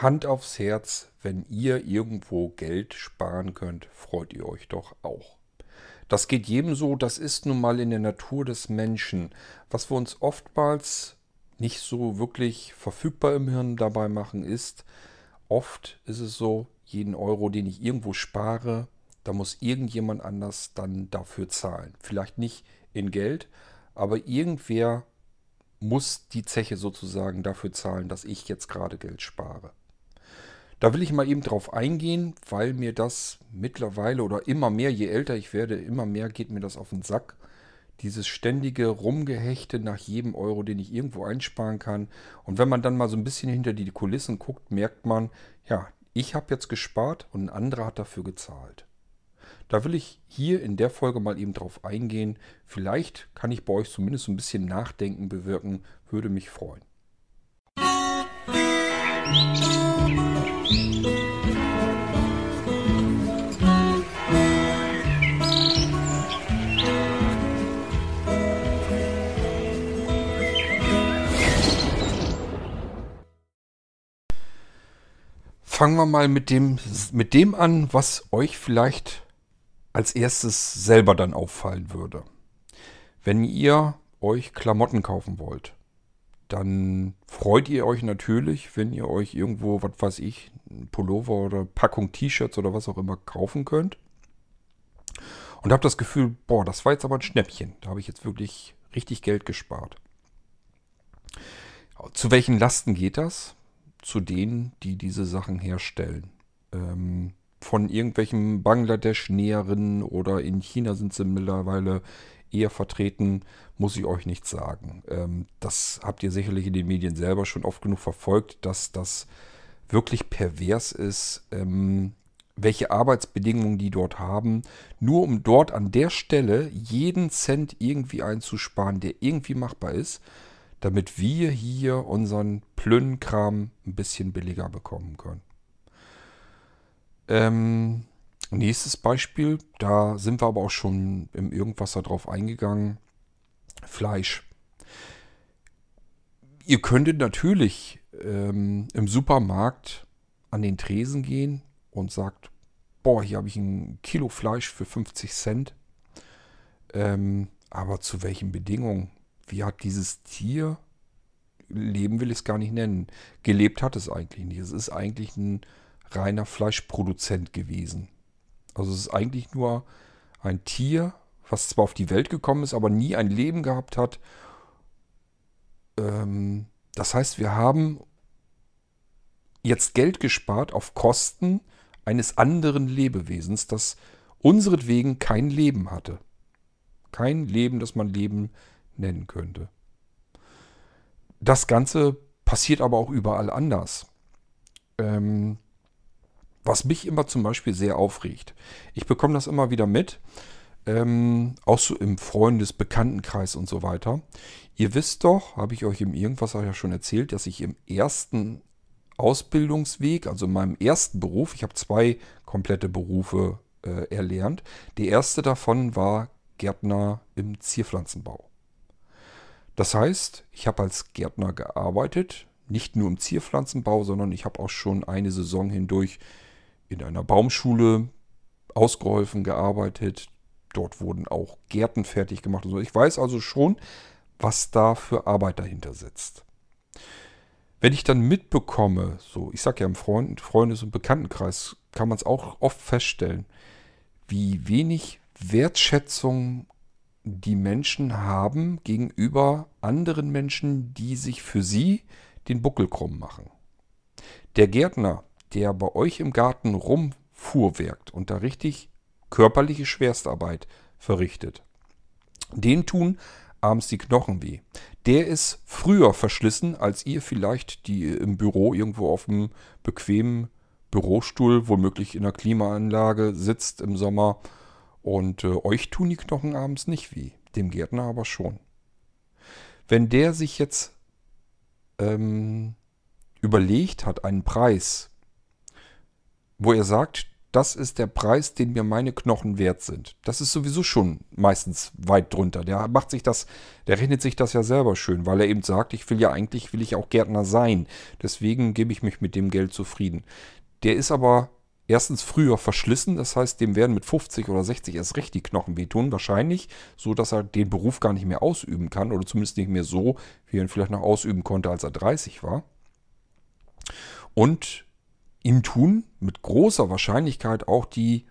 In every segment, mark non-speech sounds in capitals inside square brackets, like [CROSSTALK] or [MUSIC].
Hand aufs Herz, wenn ihr irgendwo Geld sparen könnt, freut ihr euch doch auch. Das geht jedem so, das ist nun mal in der Natur des Menschen. Was wir uns oftmals nicht so wirklich verfügbar im Hirn dabei machen, ist, oft ist es so, jeden Euro, den ich irgendwo spare, da muss irgendjemand anders dann dafür zahlen. Vielleicht nicht in Geld, aber irgendwer muss die Zeche sozusagen dafür zahlen, dass ich jetzt gerade Geld spare. Da will ich mal eben drauf eingehen, weil mir das mittlerweile oder immer mehr, je älter ich werde, immer mehr geht mir das auf den Sack. Dieses ständige Rumgehechte nach jedem Euro, den ich irgendwo einsparen kann. Und wenn man dann mal so ein bisschen hinter die Kulissen guckt, merkt man, ja, ich habe jetzt gespart und ein anderer hat dafür gezahlt. Da will ich hier in der Folge mal eben drauf eingehen. Vielleicht kann ich bei euch zumindest so ein bisschen Nachdenken bewirken, würde mich freuen. Fangen wir mal mit dem, mit dem an, was euch vielleicht als erstes selber dann auffallen würde. Wenn ihr euch Klamotten kaufen wollt, dann freut ihr euch natürlich, wenn ihr euch irgendwo, was weiß ich, ein Pullover oder Packung T-Shirts oder was auch immer kaufen könnt. Und habt das Gefühl, boah, das war jetzt aber ein Schnäppchen. Da habe ich jetzt wirklich richtig Geld gespart. Zu welchen Lasten geht das? Zu denen, die diese Sachen herstellen. Ähm, von irgendwelchen Bangladesch-Näherinnen oder in China sind sie mittlerweile eher vertreten, muss ich euch nicht sagen. Ähm, das habt ihr sicherlich in den Medien selber schon oft genug verfolgt, dass das wirklich pervers ist, ähm, welche Arbeitsbedingungen die dort haben, nur um dort an der Stelle jeden Cent irgendwie einzusparen, der irgendwie machbar ist damit wir hier unseren Plünnkram ein bisschen billiger bekommen können. Ähm, nächstes Beispiel, da sind wir aber auch schon im Irgendwasser drauf eingegangen. Fleisch. Ihr könntet natürlich ähm, im Supermarkt an den Tresen gehen und sagt, boah, hier habe ich ein Kilo Fleisch für 50 Cent. Ähm, aber zu welchen Bedingungen? Wie hat dieses Tier, Leben will ich es gar nicht nennen, gelebt hat es eigentlich nicht. Es ist eigentlich ein reiner Fleischproduzent gewesen. Also es ist eigentlich nur ein Tier, was zwar auf die Welt gekommen ist, aber nie ein Leben gehabt hat. Ähm, das heißt, wir haben jetzt Geld gespart auf Kosten eines anderen Lebewesens, das unseretwegen kein Leben hatte. Kein Leben, das man Leben nennen könnte. Das Ganze passiert aber auch überall anders. Ähm, was mich immer zum Beispiel sehr aufregt. Ich bekomme das immer wieder mit, ähm, auch so im Freundes-, Bekanntenkreis und so weiter. Ihr wisst doch, habe ich euch im Irgendwas ja schon erzählt, dass ich im ersten Ausbildungsweg, also in meinem ersten Beruf, ich habe zwei komplette Berufe äh, erlernt. Der erste davon war Gärtner im Zierpflanzenbau. Das heißt, ich habe als Gärtner gearbeitet, nicht nur im Zierpflanzenbau, sondern ich habe auch schon eine Saison hindurch in einer Baumschule ausgeholfen, gearbeitet. Dort wurden auch Gärten fertig gemacht. Und so. Ich weiß also schon, was da für Arbeit dahinter sitzt. Wenn ich dann mitbekomme, so ich sage ja im Freund, Freundes- und Bekanntenkreis, kann man es auch oft feststellen, wie wenig Wertschätzung die Menschen haben gegenüber anderen Menschen, die sich für sie den Buckel krumm machen. Der Gärtner, der bei euch im Garten rumfuhrwerkt und da richtig körperliche Schwerstarbeit verrichtet, den tun abends die Knochen weh. Der ist früher verschlissen, als ihr vielleicht, die im Büro irgendwo auf einem bequemen Bürostuhl, womöglich in der Klimaanlage sitzt im Sommer und äh, euch tun die Knochen abends nicht weh, dem Gärtner aber schon. Wenn der sich jetzt ähm, überlegt hat, einen Preis, wo er sagt, das ist der Preis, den mir meine Knochen wert sind. Das ist sowieso schon meistens weit drunter. Der macht sich das, der rechnet sich das ja selber schön, weil er eben sagt, ich will ja eigentlich, will ich auch Gärtner sein. Deswegen gebe ich mich mit dem Geld zufrieden. Der ist aber erstens früher verschlissen, das heißt, dem werden mit 50 oder 60 erst recht die Knochen wehtun, wahrscheinlich, so dass er den Beruf gar nicht mehr ausüben kann oder zumindest nicht mehr so, wie er ihn vielleicht noch ausüben konnte, als er 30 war. Und ihm tun mit großer Wahrscheinlichkeit auch die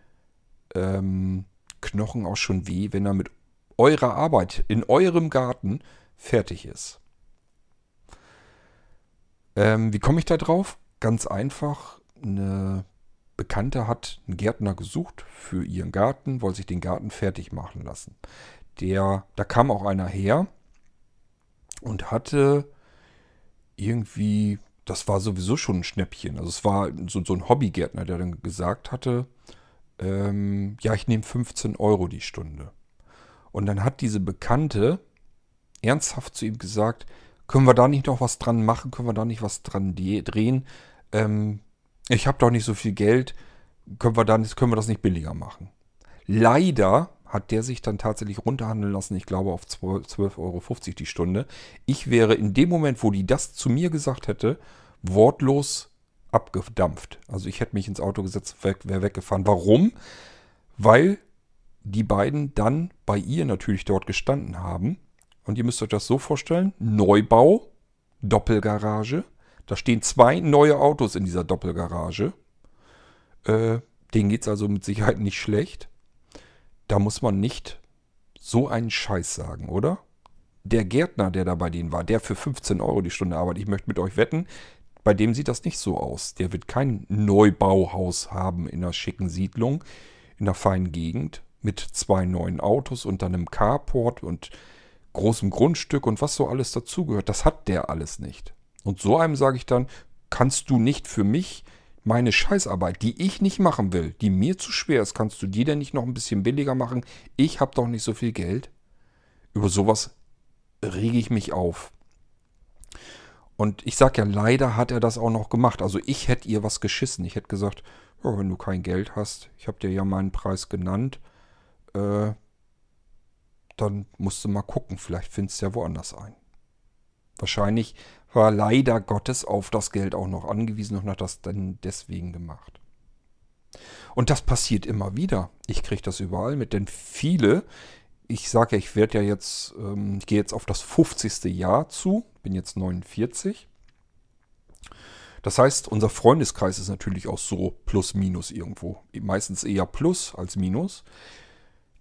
ähm, Knochen auch schon weh, wenn er mit eurer Arbeit in eurem Garten fertig ist. Ähm, wie komme ich da drauf? Ganz einfach. Eine Bekannte hat einen Gärtner gesucht für ihren Garten, wollte sich den Garten fertig machen lassen. Der, da kam auch einer her und hatte irgendwie das war sowieso schon ein Schnäppchen. Also es war so, so ein Hobbygärtner, der dann gesagt hatte, ähm, ja, ich nehme 15 Euro die Stunde. Und dann hat diese Bekannte ernsthaft zu ihm gesagt, können wir da nicht noch was dran machen, können wir da nicht was dran drehen? Ähm, ich habe doch nicht so viel Geld, können wir, da nicht, können wir das nicht billiger machen? Leider hat der sich dann tatsächlich runterhandeln lassen, ich glaube auf 12,50 Euro die Stunde. Ich wäre in dem Moment, wo die das zu mir gesagt hätte, wortlos abgedampft. Also ich hätte mich ins Auto gesetzt, wäre weggefahren. Warum? Weil die beiden dann bei ihr natürlich dort gestanden haben. Und ihr müsst euch das so vorstellen, Neubau, Doppelgarage. Da stehen zwei neue Autos in dieser Doppelgarage. Äh, denen geht es also mit Sicherheit nicht schlecht da muss man nicht so einen Scheiß sagen, oder? Der Gärtner, der da bei denen war, der für 15 Euro die Stunde arbeitet, ich möchte mit euch wetten, bei dem sieht das nicht so aus. Der wird kein Neubauhaus haben in einer schicken Siedlung, in einer feinen Gegend, mit zwei neuen Autos und dann einem Carport und großem Grundstück und was so alles dazugehört. Das hat der alles nicht. Und so einem sage ich dann, kannst du nicht für mich meine Scheißarbeit, die ich nicht machen will, die mir zu schwer ist, kannst du die denn nicht noch ein bisschen billiger machen? Ich habe doch nicht so viel Geld. Über sowas rege ich mich auf. Und ich sage ja, leider hat er das auch noch gemacht. Also ich hätte ihr was geschissen. Ich hätte gesagt, oh, wenn du kein Geld hast, ich habe dir ja meinen Preis genannt, äh, dann musst du mal gucken, vielleicht findest du ja woanders ein. Wahrscheinlich war leider Gottes auf das Geld auch noch angewiesen und hat das dann deswegen gemacht. Und das passiert immer wieder. Ich kriege das überall mit, denn viele, ich sage ja, ich werde ja jetzt, ähm, ich gehe jetzt auf das 50. Jahr zu, bin jetzt 49. Das heißt, unser Freundeskreis ist natürlich auch so plus minus irgendwo. Meistens eher plus als minus.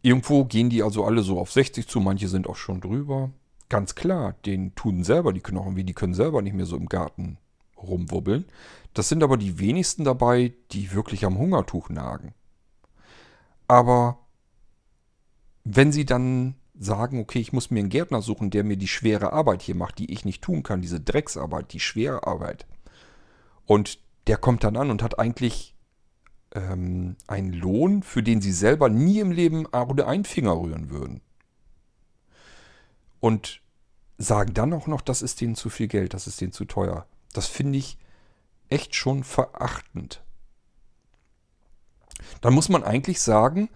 Irgendwo gehen die also alle so auf 60 zu, manche sind auch schon drüber ganz klar, denen tun selber die Knochen weh, die können selber nicht mehr so im Garten rumwubbeln. Das sind aber die wenigsten dabei, die wirklich am Hungertuch nagen. Aber wenn sie dann sagen, okay, ich muss mir einen Gärtner suchen, der mir die schwere Arbeit hier macht, die ich nicht tun kann, diese Drecksarbeit, die schwere Arbeit. Und der kommt dann an und hat eigentlich ähm, einen Lohn, für den sie selber nie im Leben oder einen Finger rühren würden und sagen dann auch noch, das ist denen zu viel Geld, das ist denen zu teuer. Das finde ich echt schon verachtend. Dann muss man eigentlich sagen,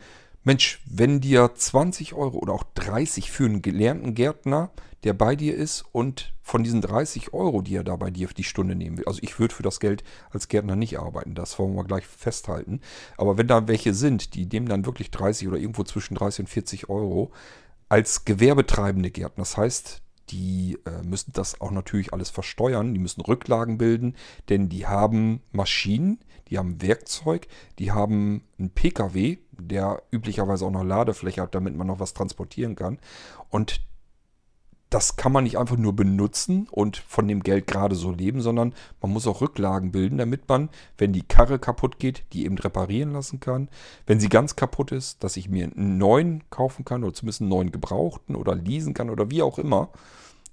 Mensch, wenn dir 20 Euro oder auch 30 für einen gelernten Gärtner, der bei dir ist und von diesen 30 Euro, die er da bei dir die Stunde nehmen will, also ich würde für das Geld als Gärtner nicht arbeiten, das wollen wir gleich festhalten, aber wenn da welche sind, die nehmen dann wirklich 30 oder irgendwo zwischen 30 und 40 Euro, als gewerbetreibende Gärtner. Das heißt, die äh, müssen das auch natürlich alles versteuern, die müssen Rücklagen bilden, denn die haben Maschinen, die haben Werkzeug, die haben einen Pkw, der üblicherweise auch noch Ladefläche hat, damit man noch was transportieren kann. Und das kann man nicht einfach nur benutzen und von dem Geld gerade so leben, sondern man muss auch Rücklagen bilden, damit man, wenn die Karre kaputt geht, die eben reparieren lassen kann. Wenn sie ganz kaputt ist, dass ich mir einen neuen kaufen kann oder zumindest einen neuen gebrauchten oder leasen kann oder wie auch immer.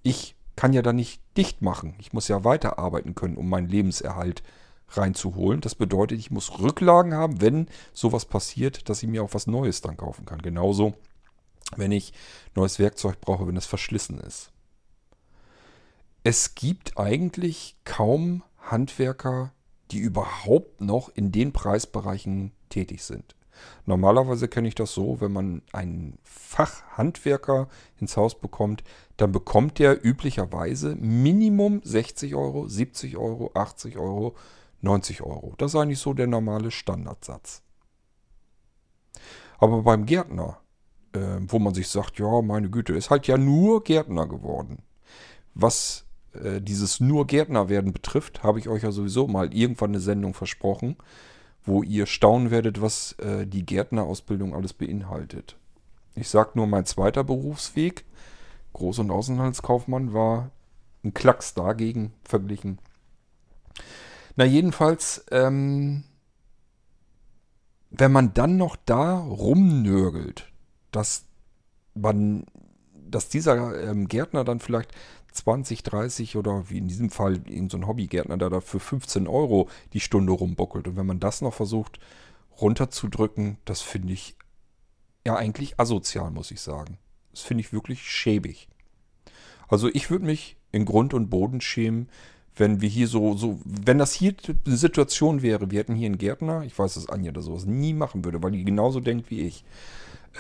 Ich kann ja da nicht dicht machen. Ich muss ja weiterarbeiten können, um meinen Lebenserhalt reinzuholen. Das bedeutet, ich muss Rücklagen haben, wenn sowas passiert, dass ich mir auch was Neues dann kaufen kann. Genauso wenn ich neues Werkzeug brauche, wenn es verschlissen ist. Es gibt eigentlich kaum Handwerker, die überhaupt noch in den Preisbereichen tätig sind. Normalerweise kenne ich das so, wenn man einen Fachhandwerker ins Haus bekommt, dann bekommt der üblicherweise Minimum 60 Euro, 70 Euro, 80 Euro, 90 Euro. Das ist eigentlich so der normale Standardsatz. Aber beim Gärtner, äh, wo man sich sagt, ja, meine Güte, ist halt ja nur Gärtner geworden. Was äh, dieses nur Gärtner werden betrifft, habe ich euch ja sowieso mal irgendwann eine Sendung versprochen wo ihr staunen werdet, was äh, die Gärtnerausbildung alles beinhaltet. Ich sage nur, mein zweiter Berufsweg, Groß- und Außenhandelskaufmann, war ein Klacks dagegen verglichen. Na jedenfalls, ähm, wenn man dann noch da rumnörgelt, dass man, dass dieser ähm, Gärtner dann vielleicht 20, 30 oder wie in diesem Fall irgendein so Hobbygärtner, der da für 15 Euro die Stunde rumbuckelt. Und wenn man das noch versucht runterzudrücken, das finde ich ja eigentlich asozial, muss ich sagen. Das finde ich wirklich schäbig. Also ich würde mich in Grund und Boden schämen, wenn wir hier so, so, wenn das hier eine Situation wäre, wir hätten hier einen Gärtner, ich weiß, dass Anja da sowas nie machen würde, weil die genauso denkt wie ich.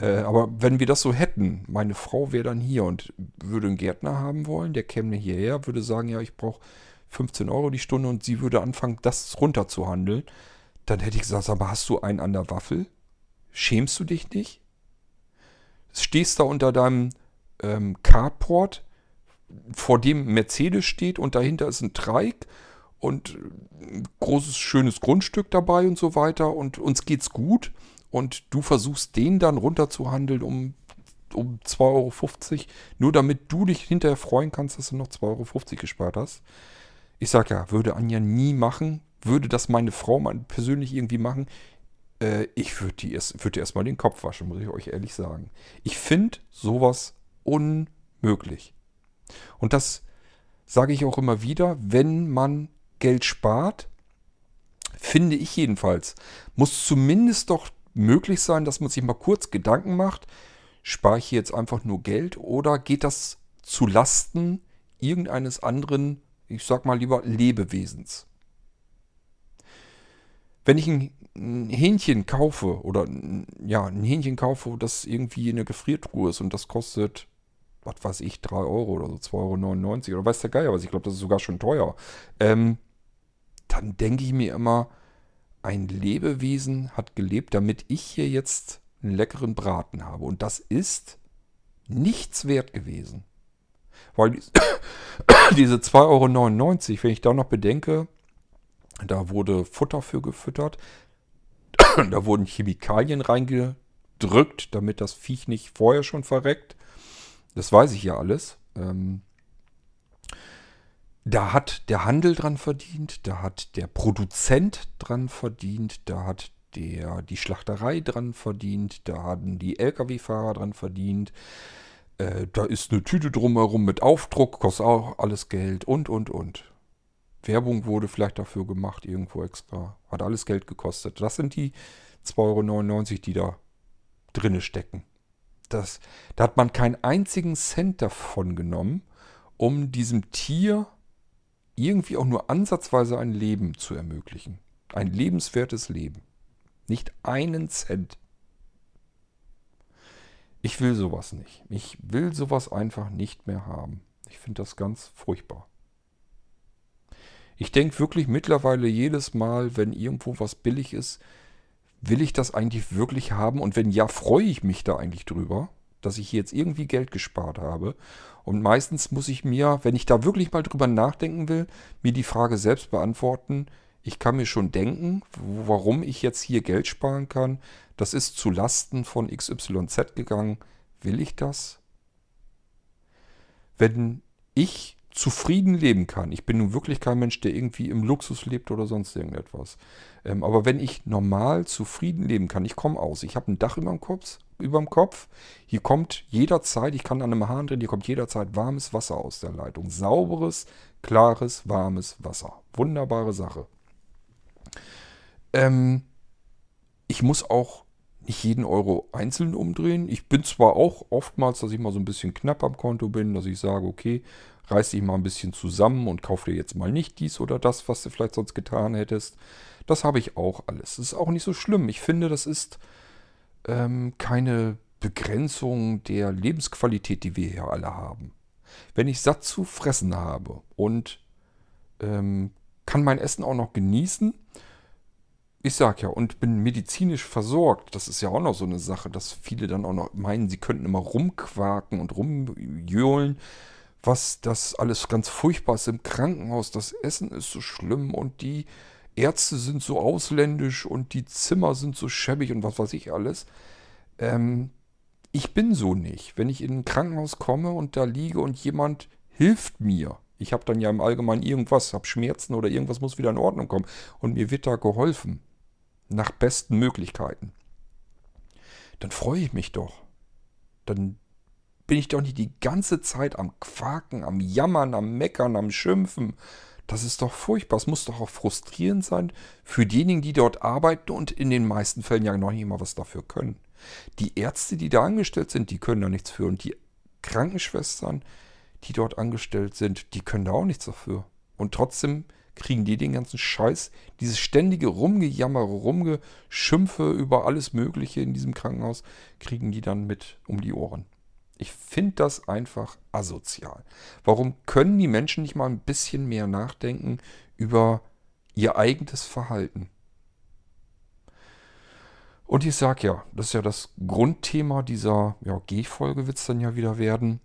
Äh, aber wenn wir das so hätten, meine Frau wäre dann hier und würde einen Gärtner haben wollen, der käme hierher, würde sagen, ja, ich brauche 15 Euro die Stunde und sie würde anfangen, das runterzuhandeln, dann hätte ich gesagt, aber hast du einen an der Waffel? Schämst du dich nicht? Stehst da unter deinem ähm, Carport, vor dem Mercedes steht und dahinter ist ein Treik und ein großes, schönes Grundstück dabei und so weiter und uns geht's gut und du versuchst den dann runterzuhandeln um, um 2,50 Euro, nur damit du dich hinterher freuen kannst, dass du noch 2,50 Euro gespart hast. Ich sag ja, würde Anja nie machen, würde das meine Frau persönlich irgendwie machen. Äh, ich würde erst, würd erstmal den Kopf waschen, muss ich euch ehrlich sagen. Ich finde sowas unmöglich. Und das sage ich auch immer wieder, wenn man Geld spart, finde ich jedenfalls, muss zumindest doch möglich sein, dass man sich mal kurz Gedanken macht, spare ich hier jetzt einfach nur Geld oder geht das zu Lasten irgendeines anderen, ich sag mal lieber Lebewesens? Wenn ich ein, Hähnchen kaufe oder ja, ein Hähnchen kaufe, das irgendwie in der Gefriertruhe ist und das kostet, was weiß ich, 3 Euro oder so, 2,99 Euro oder weiß der Geier was, ich glaube, das ist sogar schon teuer, ähm, dann denke ich mir immer, ein Lebewesen hat gelebt, damit ich hier jetzt einen leckeren Braten habe. Und das ist nichts wert gewesen. Weil [COUGHS] diese 2,99 Euro, wenn ich da noch bedenke, da wurde Futter für gefüttert, [COUGHS] da wurden Chemikalien reingedrückt, damit das Viech nicht vorher schon verreckt. Das weiß ich ja alles. Ähm, da hat der Handel dran verdient, da hat der Produzent dran verdient, da hat der, die Schlachterei dran verdient, da hatten die Lkw-Fahrer dran verdient, äh, da ist eine Tüte drumherum mit Aufdruck, kostet auch alles Geld und, und, und. Werbung wurde vielleicht dafür gemacht, irgendwo extra. Hat alles Geld gekostet. Das sind die 2,99 Euro, die da drinne stecken. Das, da hat man keinen einzigen Cent davon genommen, um diesem Tier irgendwie auch nur ansatzweise ein Leben zu ermöglichen. Ein lebenswertes Leben. Nicht einen Cent. Ich will sowas nicht. Ich will sowas einfach nicht mehr haben. Ich finde das ganz furchtbar. Ich denke wirklich mittlerweile jedes Mal, wenn irgendwo was billig ist, will ich das eigentlich wirklich haben? Und wenn ja, freue ich mich da eigentlich drüber dass ich jetzt irgendwie Geld gespart habe. Und meistens muss ich mir, wenn ich da wirklich mal drüber nachdenken will, mir die Frage selbst beantworten. Ich kann mir schon denken, warum ich jetzt hier Geld sparen kann. Das ist zu Lasten von XYZ gegangen. Will ich das? Wenn ich zufrieden leben kann. Ich bin nun wirklich kein Mensch, der irgendwie im Luxus lebt oder sonst irgendetwas. Ähm, aber wenn ich normal zufrieden leben kann, ich komme aus, ich habe ein Dach über dem, Kopf, über dem Kopf, hier kommt jederzeit, ich kann an einem Hahn drin, hier kommt jederzeit warmes Wasser aus der Leitung. Sauberes, klares, warmes Wasser. Wunderbare Sache. Ähm, ich muss auch nicht jeden Euro einzeln umdrehen. Ich bin zwar auch oftmals, dass ich mal so ein bisschen knapp am Konto bin, dass ich sage, okay, reiß dich mal ein bisschen zusammen und kauf dir jetzt mal nicht dies oder das, was du vielleicht sonst getan hättest. Das habe ich auch alles. Das ist auch nicht so schlimm. Ich finde, das ist ähm, keine Begrenzung der Lebensqualität, die wir hier alle haben. Wenn ich satt zu fressen habe und ähm, kann mein Essen auch noch genießen, ich sag ja, und bin medizinisch versorgt. Das ist ja auch noch so eine Sache, dass viele dann auch noch meinen, sie könnten immer rumquaken und rumjohlen, was das alles ganz furchtbar ist im Krankenhaus. Das Essen ist so schlimm und die Ärzte sind so ausländisch und die Zimmer sind so schäbig und was weiß ich alles. Ähm, ich bin so nicht. Wenn ich in ein Krankenhaus komme und da liege und jemand hilft mir, ich habe dann ja im Allgemeinen irgendwas, habe Schmerzen oder irgendwas muss wieder in Ordnung kommen und mir wird da geholfen, nach besten Möglichkeiten, dann freue ich mich doch. Dann bin ich doch nicht die ganze Zeit am Quaken, am Jammern, am Meckern, am Schimpfen. Das ist doch furchtbar. Es muss doch auch frustrierend sein für diejenigen, die dort arbeiten und in den meisten Fällen ja noch nicht mal was dafür können. Die Ärzte, die da angestellt sind, die können da nichts für. Und die Krankenschwestern, die dort angestellt sind, die können da auch nichts dafür. Und trotzdem kriegen die den ganzen Scheiß, dieses ständige Rumgejammere, Rumgeschimpfe über alles Mögliche in diesem Krankenhaus, kriegen die dann mit um die Ohren. Ich finde das einfach asozial. Warum können die Menschen nicht mal ein bisschen mehr nachdenken über ihr eigenes Verhalten? Und ich sage ja, das ist ja das Grundthema dieser ja, G-Folge, wird es dann ja wieder werden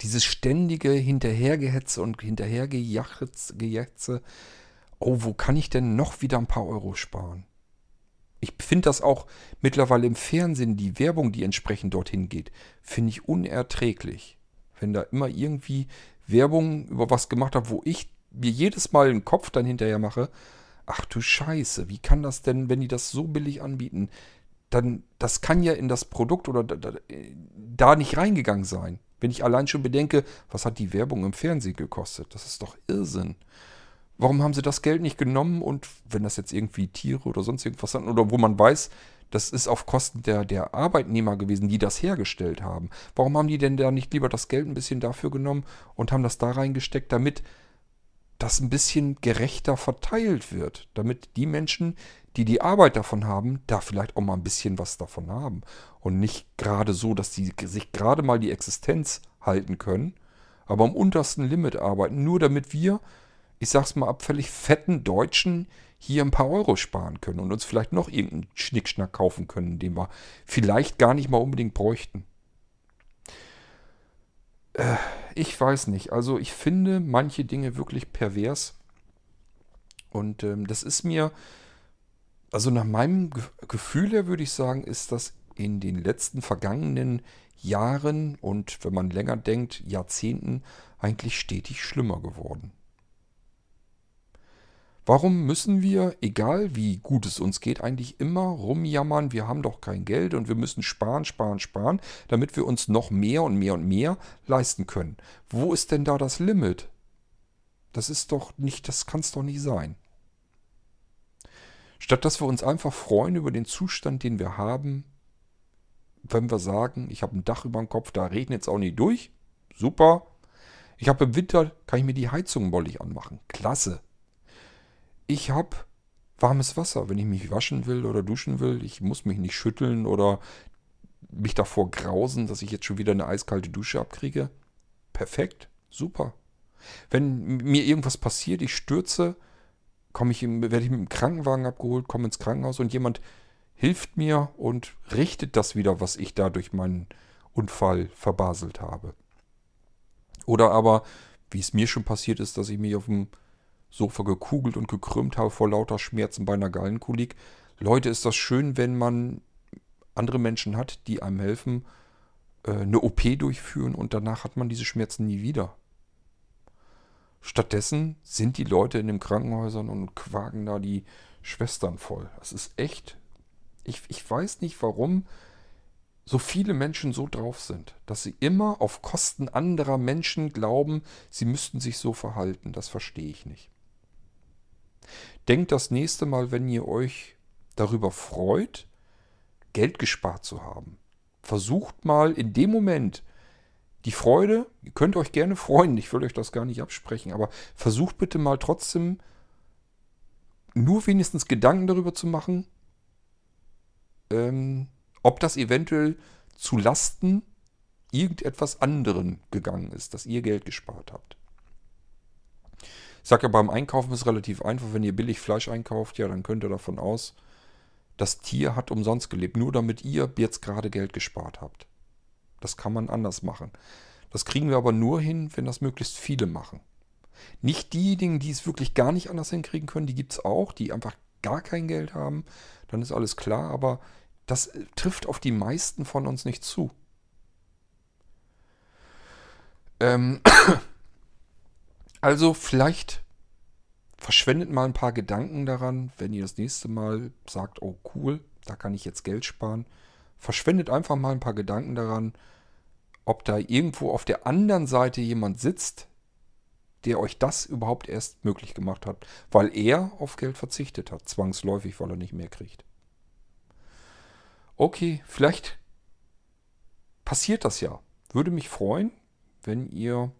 dieses ständige Hinterhergehetze und Hinterhergejatze, oh, wo kann ich denn noch wieder ein paar Euro sparen? Ich finde das auch mittlerweile im Fernsehen, die Werbung, die entsprechend dorthin geht, finde ich unerträglich. Wenn da immer irgendwie Werbung über was gemacht hat, wo ich mir jedes Mal den Kopf dann hinterher mache, ach du Scheiße, wie kann das denn, wenn die das so billig anbieten, dann, das kann ja in das Produkt oder da, da nicht reingegangen sein. Wenn ich allein schon bedenke, was hat die Werbung im Fernsehen gekostet? Das ist doch Irrsinn. Warum haben sie das Geld nicht genommen und wenn das jetzt irgendwie Tiere oder sonst irgendwas sind oder wo man weiß, das ist auf Kosten der, der Arbeitnehmer gewesen, die das hergestellt haben. Warum haben die denn da nicht lieber das Geld ein bisschen dafür genommen und haben das da reingesteckt, damit das ein bisschen gerechter verteilt wird, damit die Menschen, die die Arbeit davon haben, da vielleicht auch mal ein bisschen was davon haben. Und nicht gerade so, dass die sich gerade mal die Existenz halten können, aber am untersten Limit arbeiten, nur damit wir, ich sag's mal abfällig, fetten Deutschen hier ein paar Euro sparen können und uns vielleicht noch irgendeinen Schnickschnack kaufen können, den wir vielleicht gar nicht mal unbedingt bräuchten. Äh, ich weiß nicht. Also ich finde manche Dinge wirklich pervers. Und ähm, das ist mir, also nach meinem Ge Gefühl her würde ich sagen, ist das in den letzten vergangenen Jahren und wenn man länger denkt, Jahrzehnten eigentlich stetig schlimmer geworden. Warum müssen wir, egal wie gut es uns geht, eigentlich immer rumjammern, wir haben doch kein Geld und wir müssen sparen, sparen, sparen, damit wir uns noch mehr und mehr und mehr leisten können? Wo ist denn da das Limit? Das ist doch nicht, das kann es doch nicht sein. Statt dass wir uns einfach freuen über den Zustand, den wir haben, wenn wir sagen, ich habe ein Dach über dem Kopf, da regnet es auch nicht durch, super. Ich habe im Winter, kann ich mir die Heizung mollig anmachen, klasse ich habe warmes Wasser, wenn ich mich waschen will oder duschen will. Ich muss mich nicht schütteln oder mich davor grausen, dass ich jetzt schon wieder eine eiskalte Dusche abkriege. Perfekt, super. Wenn mir irgendwas passiert, ich stürze, komme ich werde ich mit dem Krankenwagen abgeholt, komme ins Krankenhaus und jemand hilft mir und richtet das wieder, was ich da durch meinen Unfall verbaselt habe. Oder aber, wie es mir schon passiert ist, dass ich mich auf dem Sofa gekugelt und gekrümmt habe vor lauter Schmerzen bei einer Gallenkolik. Leute, ist das schön, wenn man andere Menschen hat, die einem helfen, äh, eine OP durchführen und danach hat man diese Schmerzen nie wieder. Stattdessen sind die Leute in den Krankenhäusern und quaken da die Schwestern voll. Das ist echt. Ich, ich weiß nicht, warum so viele Menschen so drauf sind, dass sie immer auf Kosten anderer Menschen glauben, sie müssten sich so verhalten. Das verstehe ich nicht. Denkt das nächste Mal, wenn ihr euch darüber freut, Geld gespart zu haben. Versucht mal in dem Moment die Freude, ihr könnt euch gerne freuen, ich will euch das gar nicht absprechen, aber versucht bitte mal trotzdem nur wenigstens Gedanken darüber zu machen, ähm, ob das eventuell zu Lasten irgendetwas anderen gegangen ist, dass ihr Geld gespart habt. Ich sage ja, beim Einkaufen ist es relativ einfach. Wenn ihr billig Fleisch einkauft, ja, dann könnt ihr davon aus, das Tier hat umsonst gelebt, nur damit ihr jetzt gerade Geld gespart habt. Das kann man anders machen. Das kriegen wir aber nur hin, wenn das möglichst viele machen. Nicht diejenigen, die es wirklich gar nicht anders hinkriegen können, die gibt es auch, die einfach gar kein Geld haben. Dann ist alles klar, aber das äh, trifft auf die meisten von uns nicht zu. Ähm also vielleicht verschwendet mal ein paar Gedanken daran, wenn ihr das nächste Mal sagt, oh cool, da kann ich jetzt Geld sparen. Verschwendet einfach mal ein paar Gedanken daran, ob da irgendwo auf der anderen Seite jemand sitzt, der euch das überhaupt erst möglich gemacht hat, weil er auf Geld verzichtet hat, zwangsläufig, weil er nicht mehr kriegt. Okay, vielleicht passiert das ja. Würde mich freuen, wenn ihr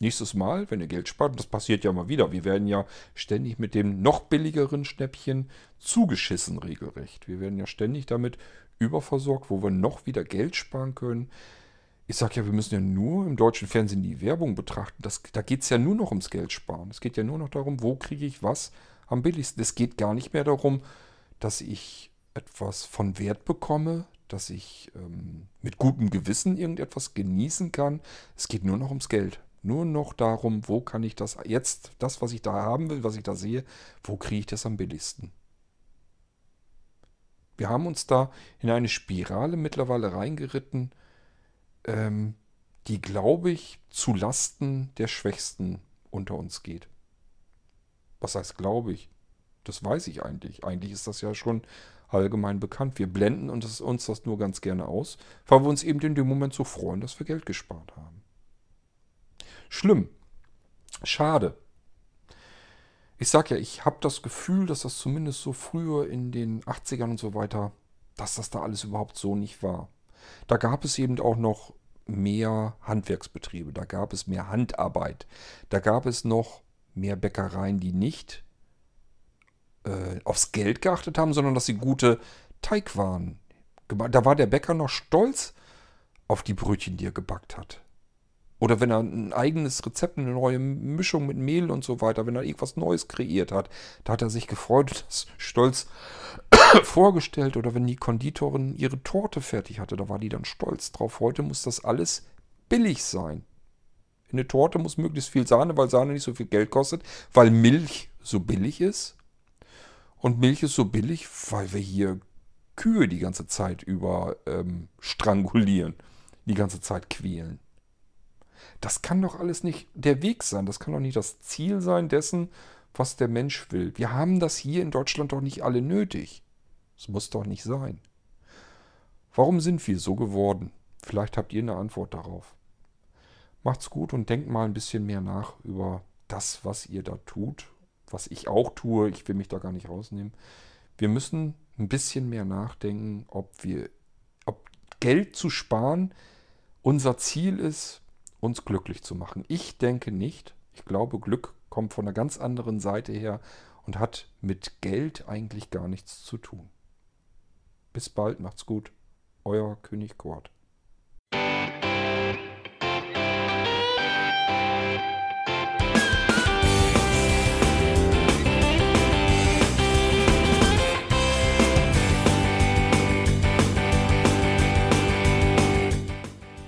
nächstes Mal, wenn ihr Geld spart, das passiert ja mal wieder, wir werden ja ständig mit dem noch billigeren Schnäppchen zugeschissen regelrecht. Wir werden ja ständig damit überversorgt, wo wir noch wieder Geld sparen können. Ich sage ja, wir müssen ja nur im deutschen Fernsehen die Werbung betrachten. Das, da geht es ja nur noch ums Geld sparen. Es geht ja nur noch darum, wo kriege ich was am billigsten. Es geht gar nicht mehr darum, dass ich etwas von Wert bekomme, dass ich ähm, mit gutem Gewissen irgendetwas genießen kann. Es geht nur noch ums Geld. Nur noch darum, wo kann ich das jetzt, das, was ich da haben will, was ich da sehe, wo kriege ich das am billigsten. Wir haben uns da in eine Spirale mittlerweile reingeritten, ähm, die, glaube ich, zu Lasten der Schwächsten unter uns geht. Was heißt, glaube ich? Das weiß ich eigentlich. Eigentlich ist das ja schon allgemein bekannt. Wir blenden uns das nur ganz gerne aus, weil wir uns eben in dem Moment so freuen, dass wir Geld gespart haben. Schlimm. Schade. Ich sag ja, ich habe das Gefühl, dass das zumindest so früher in den 80ern und so weiter, dass das da alles überhaupt so nicht war. Da gab es eben auch noch mehr Handwerksbetriebe, da gab es mehr Handarbeit, da gab es noch mehr Bäckereien, die nicht äh, aufs Geld geachtet haben, sondern dass sie gute Teigwaren. Da war der Bäcker noch stolz auf die Brötchen, die er gebackt hat. Oder wenn er ein eigenes Rezept, eine neue Mischung mit Mehl und so weiter, wenn er irgendwas Neues kreiert hat, da hat er sich gefreut, [LAUGHS] das stolz [COUGHS] vorgestellt. Oder wenn die Konditorin ihre Torte fertig hatte, da war die dann stolz drauf. Heute muss das alles billig sein. Eine Torte muss möglichst viel Sahne, weil Sahne nicht so viel Geld kostet, weil Milch so billig ist. Und Milch ist so billig, weil wir hier Kühe die ganze Zeit über ähm, strangulieren, die ganze Zeit quälen. Das kann doch alles nicht der Weg sein. Das kann doch nicht das Ziel sein dessen, was der Mensch will. Wir haben das hier in Deutschland doch nicht alle nötig. Das muss doch nicht sein. Warum sind wir so geworden? Vielleicht habt ihr eine Antwort darauf. Macht's gut und denkt mal ein bisschen mehr nach über das, was ihr da tut was ich auch tue, ich will mich da gar nicht rausnehmen. Wir müssen ein bisschen mehr nachdenken, ob wir, ob Geld zu sparen unser Ziel ist, uns glücklich zu machen. Ich denke nicht. Ich glaube, Glück kommt von einer ganz anderen Seite her und hat mit Geld eigentlich gar nichts zu tun. Bis bald, macht's gut. Euer König Kurt.